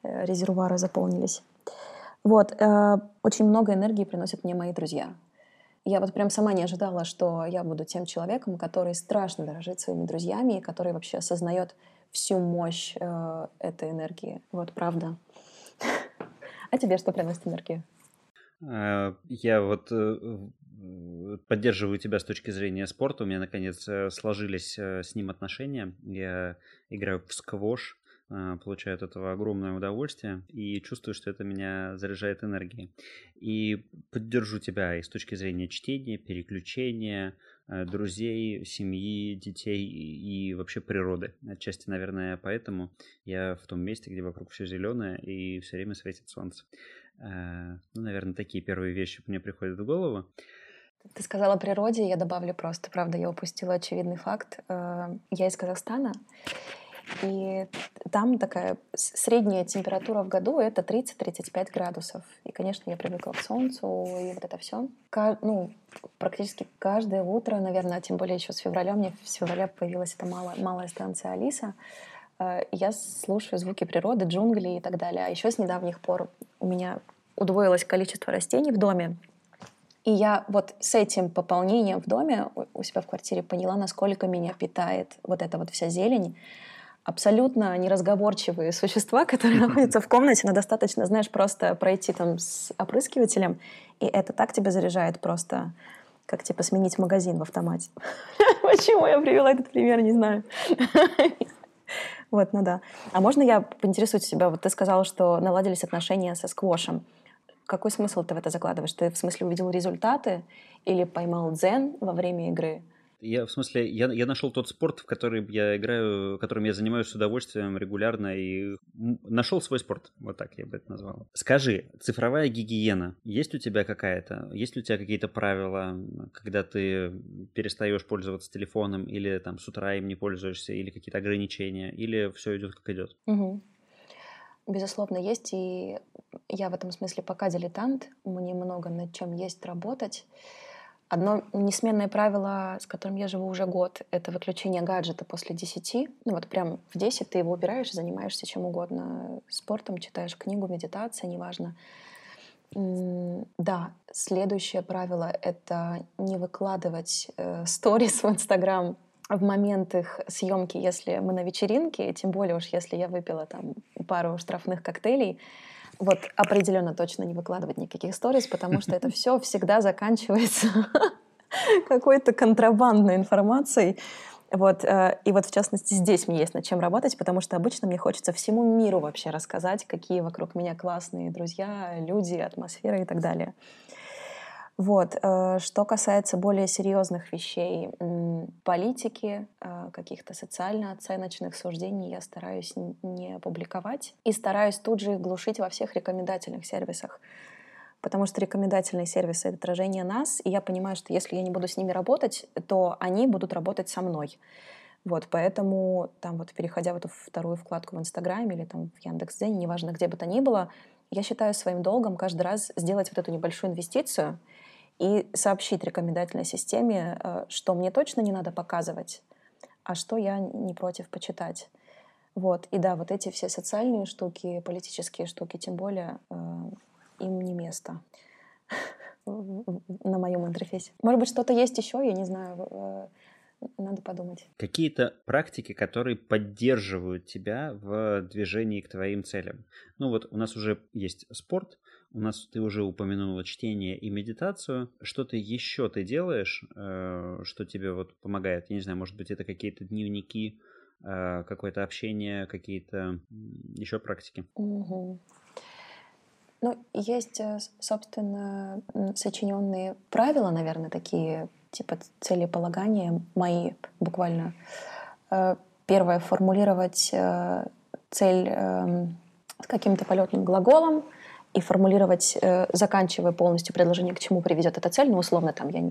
э, резервуары заполнились. Вот, э, очень много энергии приносят мне мои друзья. Я вот прям сама не ожидала, что я буду тем человеком, который страшно дорожит своими друзьями и который вообще осознает всю мощь э, этой энергии. Вот правда. *laughs* А тебе что приносит энергию? Э, я вот э, поддерживаю тебя с точки зрения спорта. У меня, наконец, э, сложились с ним отношения. Я играю в сквош. А, получаю от этого огромное удовольствие и чувствую, что это меня заряжает энергией. И поддержу тебя и с точки зрения чтения, переключения, э, друзей, семьи, детей и вообще природы. Отчасти, наверное, поэтому я в том месте, где вокруг все зеленое и все время светит солнце. Э, ну, наверное, такие первые вещи мне приходят в голову. Ты сказала о природе, я добавлю просто, правда, я упустила очевидный факт. Э, я из Казахстана, и там такая средняя температура в году это 30-35 градусов. И, конечно, я привыкла к солнцу и вот это все. Ну, практически каждое утро, наверное, тем более еще с февраля, мне с февраля появилась эта малая, малая станция Алиса. Э, я слушаю звуки природы, джунгли и так далее. А еще с недавних пор у меня удвоилось количество растений в доме. И я вот с этим пополнением в доме у себя в квартире поняла, насколько меня питает вот эта вот вся зелень. Абсолютно неразговорчивые существа, *laughs* которые находятся в комнате, но достаточно, знаешь, просто пройти там с опрыскивателем, и это так тебя заряжает просто, как типа сменить магазин в автомате. *laughs* Почему я привела этот пример, не знаю. *laughs* Вот, ну да. А можно я поинтересуюсь себя? Вот ты сказала, что наладились отношения со сквошем. Какой смысл ты в это закладываешь? Ты в смысле увидел результаты или поймал дзен во время игры? Я, в смысле, я, я нашел тот спорт, в который я играю, которым я занимаюсь с удовольствием регулярно и нашел свой спорт. Вот так я бы это назвал. Скажи, цифровая гигиена, есть у тебя какая-то? Есть ли у тебя какие-то правила, когда ты перестаешь пользоваться телефоном или там с утра им не пользуешься, или какие-то ограничения, или все идет как идет? Угу. Безусловно, есть, и я в этом смысле пока дилетант, мне много над чем есть работать. Одно несменное правило, с которым я живу уже год, это выключение гаджета после 10. Ну вот прям в 10 ты его убираешь занимаешься чем угодно. Спортом, читаешь книгу, медитация, неважно. Да, следующее правило — это не выкладывать э, сторис в Инстаграм в момент их съемки, если мы на вечеринке, тем более уж если я выпила там пару штрафных коктейлей, вот определенно точно не выкладывать никаких сториз, потому что это *laughs* все всегда заканчивается *laughs* какой-то контрабандной информацией. Вот, э, и вот в частности здесь мне есть над чем работать, потому что обычно мне хочется всему миру вообще рассказать, какие вокруг меня классные друзья, люди, атмосфера и так далее. Вот. Э, что касается более серьезных вещей, политики, э, каких-то социально-оценочных суждений я стараюсь не публиковать и стараюсь тут же их глушить во всех рекомендательных сервисах. Потому что рекомендательные сервисы — это отражение нас, и я понимаю, что если я не буду с ними работать, то они будут работать со мной. Вот, поэтому там вот переходя в эту вторую вкладку в Инстаграме или там в Яндекс.Дзене, неважно, где бы то ни было, я считаю своим долгом каждый раз сделать вот эту небольшую инвестицию — и сообщить рекомендательной системе, э, что мне точно не надо показывать, а что я не против почитать. Вот. И да, вот эти все социальные штуки, политические штуки, тем более, э, им не место *laughs* на моем интерфейсе. Может быть, что-то есть еще, я не знаю, э, надо подумать. Какие-то практики, которые поддерживают тебя в движении к твоим целям. Ну вот у нас уже есть спорт, у нас ты уже упомянула чтение и медитацию. Что-то еще ты делаешь, э, что тебе вот помогает? Я не знаю, может быть, это какие-то дневники, э, какое-то общение, какие-то еще практики? Угу. Ну, есть, э, собственно, сочиненные правила, наверное, такие, типа целеполагания мои буквально. Первое — формулировать цель эм, с каким-то полетным глаголом, и формулировать, э, заканчивая полностью предложение, к чему приведет эта цель, ну, условно, там, я,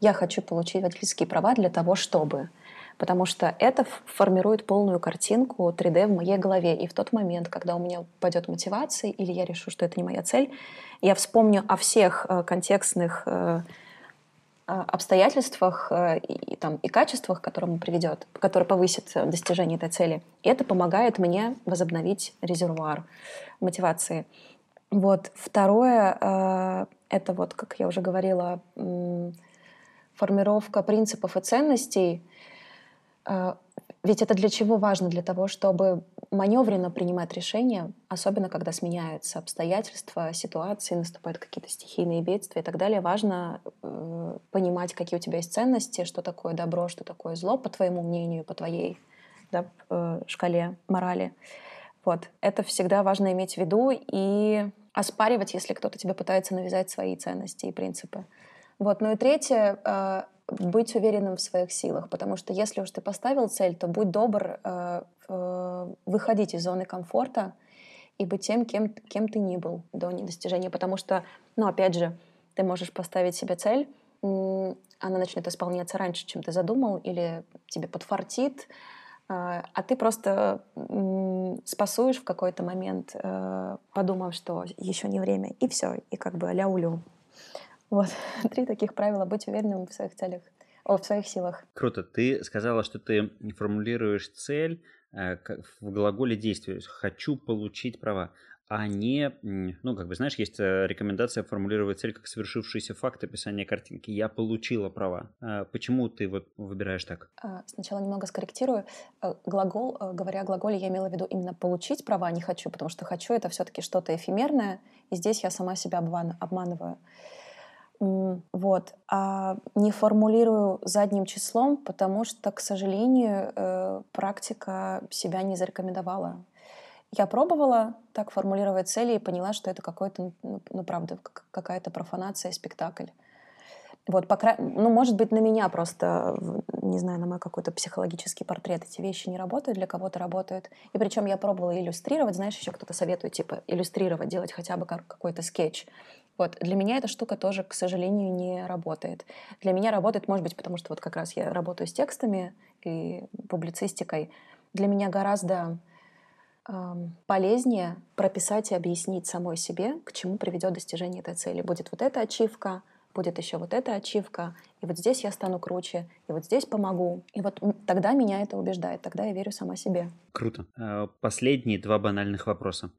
я хочу получить водительские права для того, чтобы. Потому что это формирует полную картинку 3D в моей голове. И в тот момент, когда у меня упадет мотивация, или я решу, что это не моя цель, я вспомню о всех э, контекстных э, обстоятельствах и, там, и качествах, к которым приведет, которые повысит достижение этой цели. И это помогает мне возобновить резервуар мотивации. Вот. Второе э, — это вот, как я уже говорила, формировка принципов и ценностей. Э, ведь это для чего важно? Для того, чтобы маневренно принимать решения, особенно когда сменяются обстоятельства, ситуации, наступают какие-то стихийные бедствия и так далее. Важно э, понимать, какие у тебя есть ценности, что такое добро, что такое зло, по твоему мнению, по твоей да, шкале морали. Вот. Это всегда важно иметь в виду и оспаривать, если кто-то тебе пытается навязать свои ценности и принципы. Вот. Ну и третье э, быть уверенным в своих силах, потому что если уж ты поставил цель, то будь добр э, э, выходить из зоны комфорта и быть тем, кем, кем ты ни был до недостижения, потому что, ну опять же, ты можешь поставить себе цель, она начнет исполняться раньше, чем ты задумал, или тебе подфартит, а, а ты просто спасуешь в какой-то момент, э, подумав, что еще не время, и все, и как бы ля-улю. Вот. *laughs* Три таких правила. Быть уверенным в своих целях, о, в своих силах. Круто. Ты сказала, что ты формулируешь цель э, в глаголе действия. «Хочу получить права». А не, ну, как бы, знаешь, есть э, рекомендация формулировать цель как совершившийся факт описания картинки. Я получила права. А почему ты вот выбираешь так? А, сначала немного скорректирую. Э, глагол, э, говоря о глаголе, я имела в виду именно получить права не хочу, потому что хочу это все-таки что-то эфемерное, и здесь я сама себя обманываю. Вот. А не формулирую задним числом, потому что, к сожалению, практика себя не зарекомендовала. Я пробовала так формулировать цели и поняла, что это какой-то, ну, ну правда, какая-то профанация, спектакль. Вот, по кра... ну, может быть, на меня просто, не знаю, на мой какой-то психологический портрет эти вещи не работают, для кого-то работают. И причем я пробовала иллюстрировать, знаешь, еще кто-то советует, типа, иллюстрировать, делать хотя бы какой-то скетч. Вот, для меня эта штука тоже, к сожалению, не работает. Для меня работает, может быть, потому что вот как раз я работаю с текстами и публицистикой. Для меня гораздо полезнее прописать и объяснить самой себе, к чему приведет достижение этой цели. Будет вот эта ачивка, будет еще вот эта ачивка, и вот здесь я стану круче, и вот здесь помогу. И вот тогда меня это убеждает, тогда я верю сама себе. Круто. А, последние два банальных вопроса.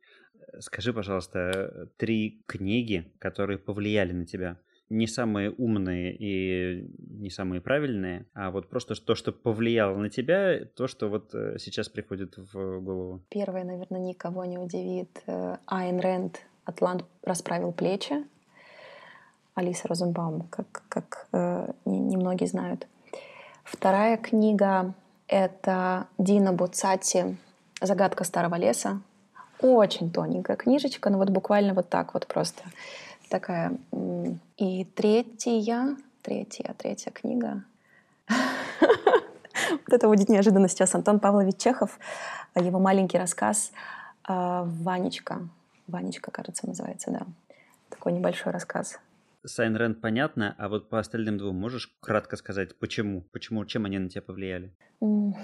Скажи, пожалуйста, три книги, которые повлияли на тебя не самые умные и не самые правильные, а вот просто то, что повлияло на тебя, то, что вот э, сейчас приходит в голову. Первое, наверное, никого не удивит. Э, Айн Рэнд «Атлант расправил плечи». Алиса Розенбаум, как, как э, немногие знают. Вторая книга — это Дина Буцати «Загадка старого леса». Очень тоненькая книжечка, но вот буквально вот так вот просто такая. И третья, третья, третья книга. *laughs* Вот это будет неожиданно сейчас. Антон Павлович Чехов, его маленький рассказ а, «Ванечка». «Ванечка», кажется, называется, да. Такой небольшой рассказ. Сайн Рэнд понятно, а вот по остальным двум можешь кратко сказать, почему? Почему, чем они на тебя повлияли? *laughs*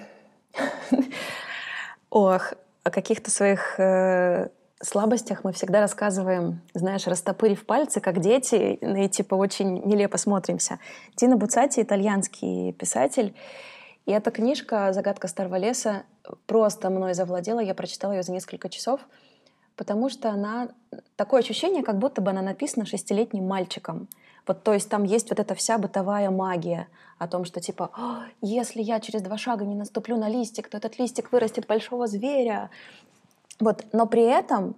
Ох, о каких-то своих э, слабостях мы всегда рассказываем, знаешь, растопырив пальцы, как дети, и типа очень нелепо смотримся. Дина Буцати — итальянский писатель, и эта книжка «Загадка старого леса» просто мной завладела. Я прочитала ее за несколько часов, потому что она... Такое ощущение, как будто бы она написана шестилетним мальчиком. Вот, то есть там есть вот эта вся бытовая магия о том, что типа, если я через два шага не наступлю на листик, то этот листик вырастет большого зверя. Вот, но при этом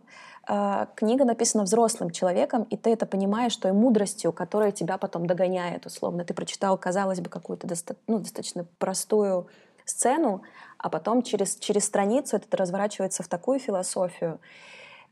э, книга написана взрослым человеком, и ты это понимаешь той мудростью, которая тебя потом догоняет, условно. Ты прочитал, казалось бы, какую-то доста- ну, достаточно простую сцену, а потом через, через страницу это разворачивается в такую философию.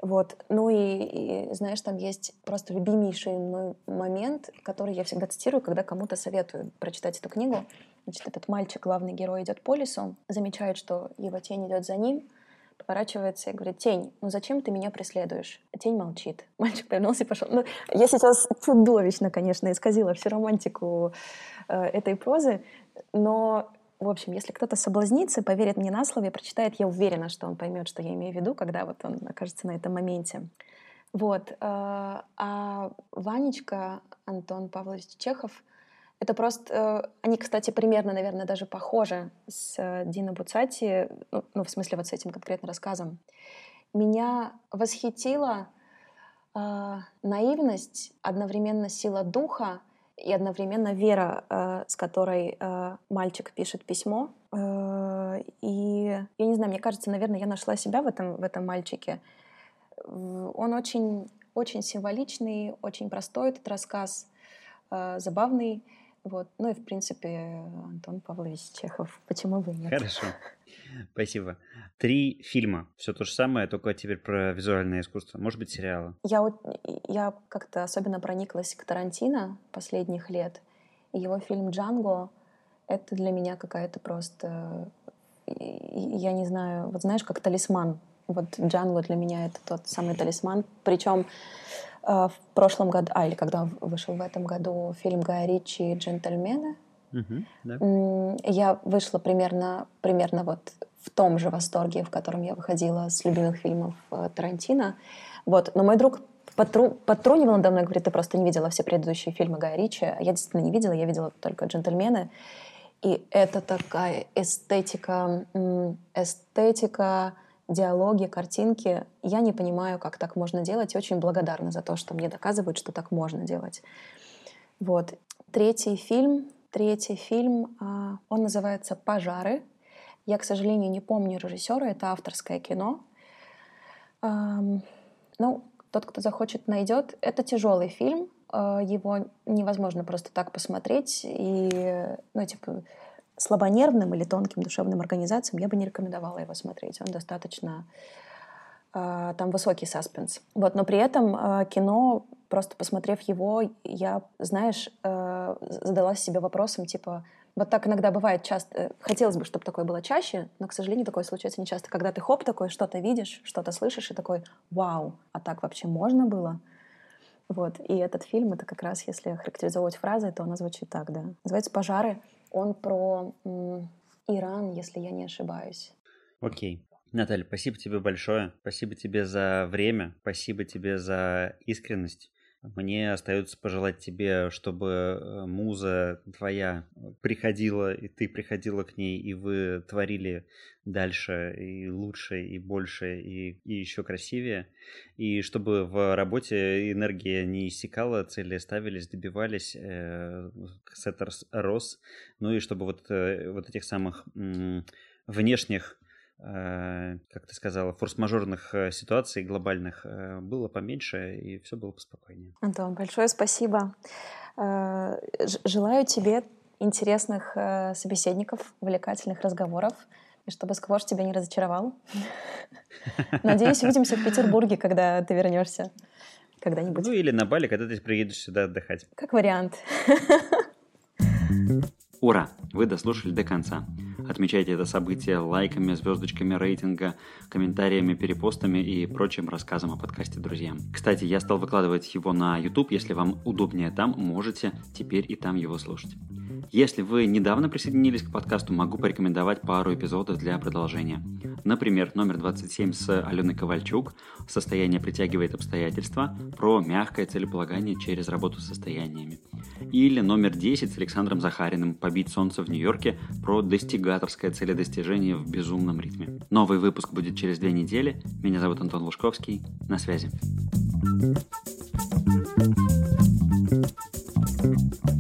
Вот. Ну и, и, знаешь, там есть просто любимейший мой момент, который я всегда цитирую, когда кому-то советую прочитать эту книгу. Значит, этот мальчик, главный герой, идет по лесу, замечает, что его тень идет за ним — поворачивается и говорит, тень, ну зачем ты меня преследуешь? Тень молчит. *laughs* Мальчик повернулся и пошел. Ну, я сейчас чудовищно, конечно, исказила всю романтику э, этой прозы, но в общем, если кто-то соблазнится, поверит мне на слово, прочитает, я уверена, что он поймет, что я имею в виду, когда вот он окажется на этом моменте. Вот. Э, а Ванечка, Антон Павлович Чехов, это просто... Э, они, кстати, примерно, наверное, даже похожи с э, Дино Буцати, ну, ну, в смысле вот с этим конкретно рассказом. Меня восхитила э, наивность, одновременно сила духа и одновременно вера, э, с которой э, мальчик пишет письмо. Э, и я не знаю, мне кажется, наверное, я нашла себя в этом, в этом мальчике. Он очень, очень символичный, очень простой этот рассказ, э, забавный. Вот. Ну и, в принципе, Антон Павлович Чехов. Почему бы и нет? Хорошо. Спасибо. Три фильма. Все то же самое, только теперь про визуальное искусство. Может быть, сериалы. Я, вот, я как-то особенно прониклась к Тарантино последних лет. И его фильм «Джанго» — это для меня какая-то просто... Я не знаю, вот знаешь, как талисман. Вот «Джанго» для меня — это тот самый талисман. Причем в прошлом году, а или когда вышел в этом году фильм Гая Ричи «Джентльмены», угу, да. я вышла примерно, примерно вот в том же восторге, в котором я выходила с любимых фильмов э, Тарантино. Вот. Но мой друг потру, подтрунивал надо мной, говорит, ты просто не видела все предыдущие фильмы Гая Ричи. Я действительно не видела, я видела только «Джентльмены». И это такая эстетика, эстетика диалоги, картинки. Я не понимаю, как так можно делать, и очень благодарна за то, что мне доказывают, что так можно делать. Вот. Третий фильм, третий фильм, а, он называется «Пожары». Я, к сожалению, не помню режиссера, это авторское кино. Ну, тот, кто захочет, найдет. Это тяжелый фильм, а, его невозможно просто так посмотреть. И, ну, типа, слабонервным или тонким душевным организациям я бы не рекомендовала его смотреть. Он достаточно а, там высокий саспенс. Вот, но при этом а, кино, просто посмотрев его, я, знаешь, а, задалась себе вопросом, типа, вот так иногда бывает часто. Э, хотелось бы, чтобы такое было чаще, но, к сожалению, такое случается не часто. Когда ты хоп такой, что-то видишь, что-то слышишь, и такой, вау, а так вообще можно было? Вот. И этот фильм, это как раз, если характеризовать фразой, то он звучит так, да. Называется «Пожары». Он про Иран, если я не ошибаюсь. Окей. Наталья, спасибо тебе большое. Спасибо тебе за время. Спасибо тебе за искренность. Мне остается пожелать тебе, чтобы э, муза твоя приходила, и ты приходила к ней, и вы творили дальше, и лучше, и больше, и, и еще красивее. И чтобы в работе энергия не иссякала, цели ставились, добивались, э, сеттерс рос. Ну и чтобы вот, э, вот этих самых м- внешних Э, как ты сказала, форс-мажорных э, ситуаций глобальных э, было поменьше, и все было поспокойнее. Антон, большое спасибо. Желаю тебе интересных собеседников, увлекательных разговоров, и чтобы сквош тебя не разочаровал. *laughs* Надеюсь, увидимся в Петербурге, когда ты вернешься когда-нибудь. Ну или на Бали, когда ты приедешь сюда отдыхать. Как вариант. *laughs* Ура! Вы дослушали до конца. Отмечайте это событие лайками, звездочками рейтинга, комментариями, перепостами и прочим рассказом о подкасте друзьям. Кстати, я стал выкладывать его на YouTube, если вам удобнее там, можете теперь и там его слушать. Если вы недавно присоединились к подкасту, могу порекомендовать пару эпизодов для продолжения. Например, номер 27 с Аленой Ковальчук «Состояние притягивает обстоятельства» про мягкое целеполагание через работу с состояниями. Или номер 10 с Александром Захариным «Побить солнце в Нью-Йорке» про достигаторское целедостижение в безумном ритме. Новый выпуск будет через две недели. Меня зовут Антон Лужковский. На связи. thank you